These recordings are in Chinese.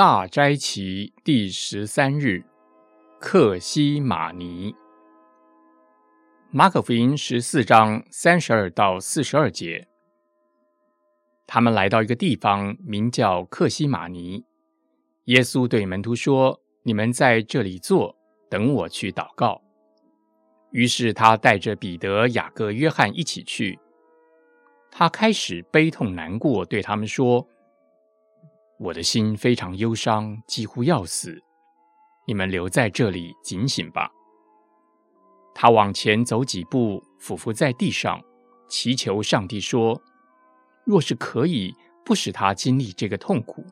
大斋期第十三日，克西马尼。马可福音十四章三十二到四十二节，他们来到一个地方，名叫克西马尼。耶稣对门徒说：“你们在这里坐，等我去祷告。”于是他带着彼得、雅各、约翰一起去。他开始悲痛难过，对他们说：“我的心非常忧伤，几乎要死。你们留在这里警醒吧。”他往前走几步，俯伏在地上，祈求上帝说：“若是可以，不使他经历这个痛苦。”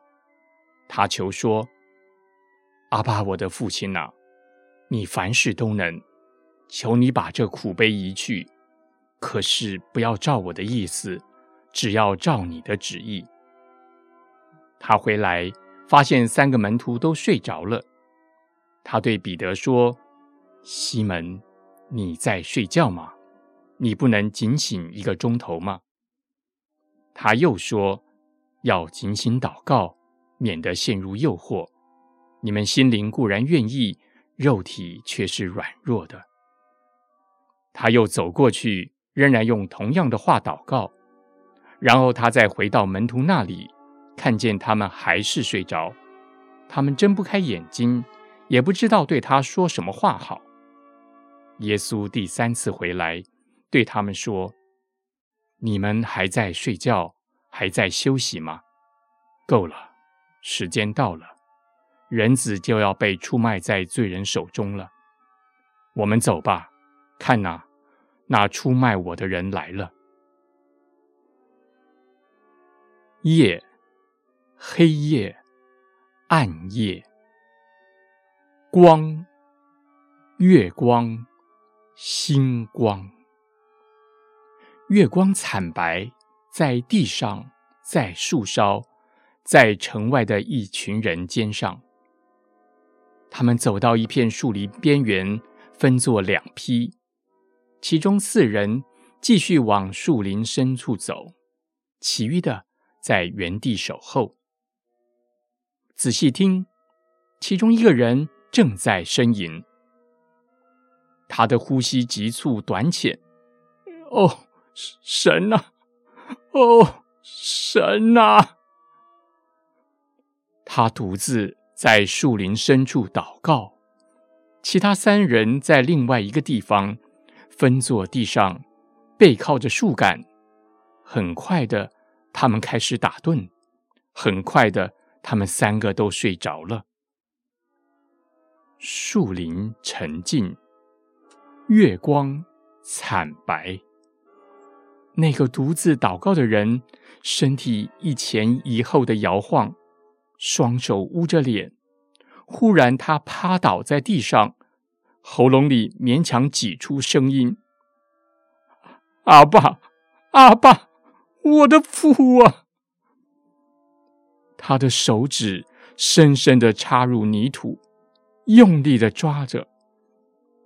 他求说：“阿爸，我的父亲呐，你凡事都能，求你把这苦悲移去。可是不要照我的意思，只要照你的旨意。”他回来，发现三个门徒都睡着了。他对彼得说：“西门。”你在睡觉吗？你不能警醒一个钟头吗？他又说：“要警醒祷告，免得陷入诱惑。你们心灵固然愿意，肉体却是软弱的。”他又走过去，仍然用同样的话祷告。然后他再回到门徒那里，看见他们还是睡着，他们睁不开眼睛，也不知道对他说什么话好。耶稣第三次回来，对他们说：“你们还在睡觉，还在休息吗？够了，时间到了，人子就要被出卖在罪人手中了。我们走吧，看哪，那出卖我的人来了。夜，黑夜，暗夜，光，月光。”星光，月光惨白，在地上，在树梢，在城外的一群人肩上。他们走到一片树林边缘，分作两批，其中四人继续往树林深处走，其余的在原地守候。仔细听，其中一个人正在呻吟。他的呼吸急促短浅，哦，神呐，哦，神呐！他独自在树林深处祷告，其他三人在另外一个地方分坐地上，背靠着树干。很快的，他们开始打盹；很快的，他们三个都睡着了。树林沉静。月光惨白，那个独自祷告的人身体一前一后的摇晃，双手捂着脸。忽然，他趴倒在地上，喉咙里勉强挤出声音：“阿爸，阿爸，我的父啊！”他的手指深深的插入泥土，用力的抓着。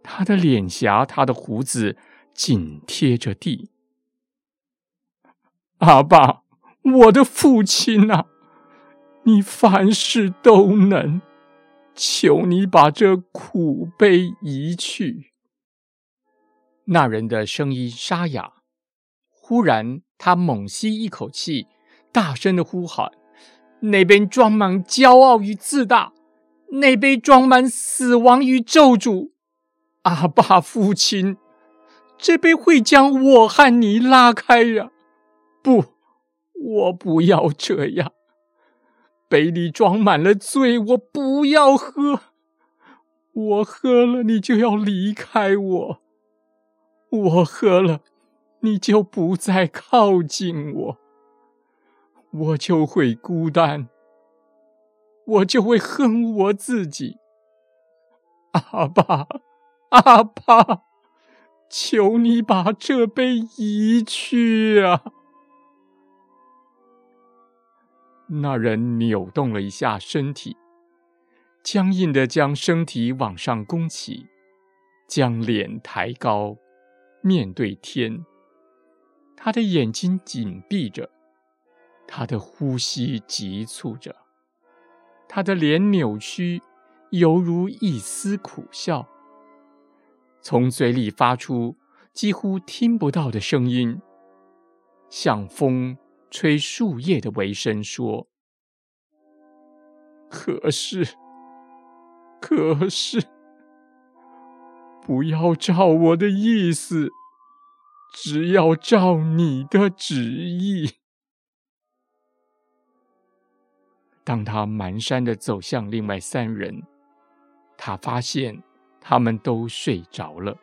他的脸颊，他的胡子紧贴着地。阿爸，我的父亲啊，你凡事都能，求你把这苦悲移去。那人的声音沙哑，忽然他猛吸一口气，大声的呼喊：“那边装满骄傲与自大，那边装满死亡与咒诅。”阿爸，父亲，这杯会将我和你拉开呀！不，我不要这样。杯里装满了醉，我不要喝。我喝了，你就要离开我；我喝了，你就不再靠近我。我就会孤单，我就会恨我自己。阿爸。阿爸，求你把这杯移去啊！那人扭动了一下身体，僵硬的将身体往上弓起，将脸抬高，面对天。他的眼睛紧闭着，他的呼吸急促着，他的脸扭曲，犹如一丝苦笑，从嘴里发出几乎听不到的声音，像风吹树叶的微声说：“可是，可是，不要照我的意思，只要照你的旨意。”当他蹒跚的走向另外三人，他发现他们都睡着了。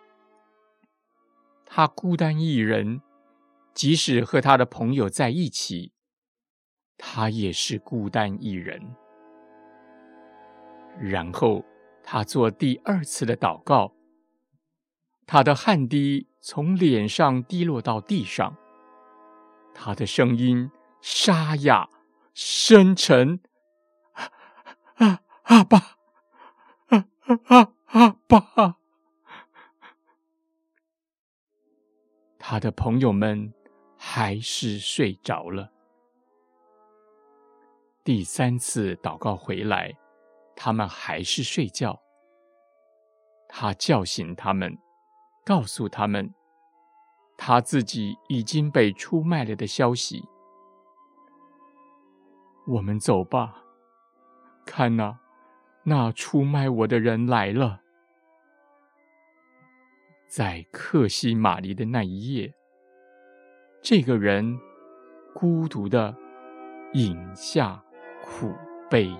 他孤单一人，即使和他的朋友在一起，他也是孤单一人。然后他做第二次的祷告，他的汗滴从脸上滴落到地上，他的声音沙哑深沉。阿爸，阿阿阿爸！他的朋友们还是睡着了。第三次祷告回来，他们还是睡觉。他叫醒他们，告诉他们他自己已经被出卖了的消息。我们走吧。看呐，那出卖我的人来了。在克西玛丽的那一夜，这个人孤独的饮下苦杯。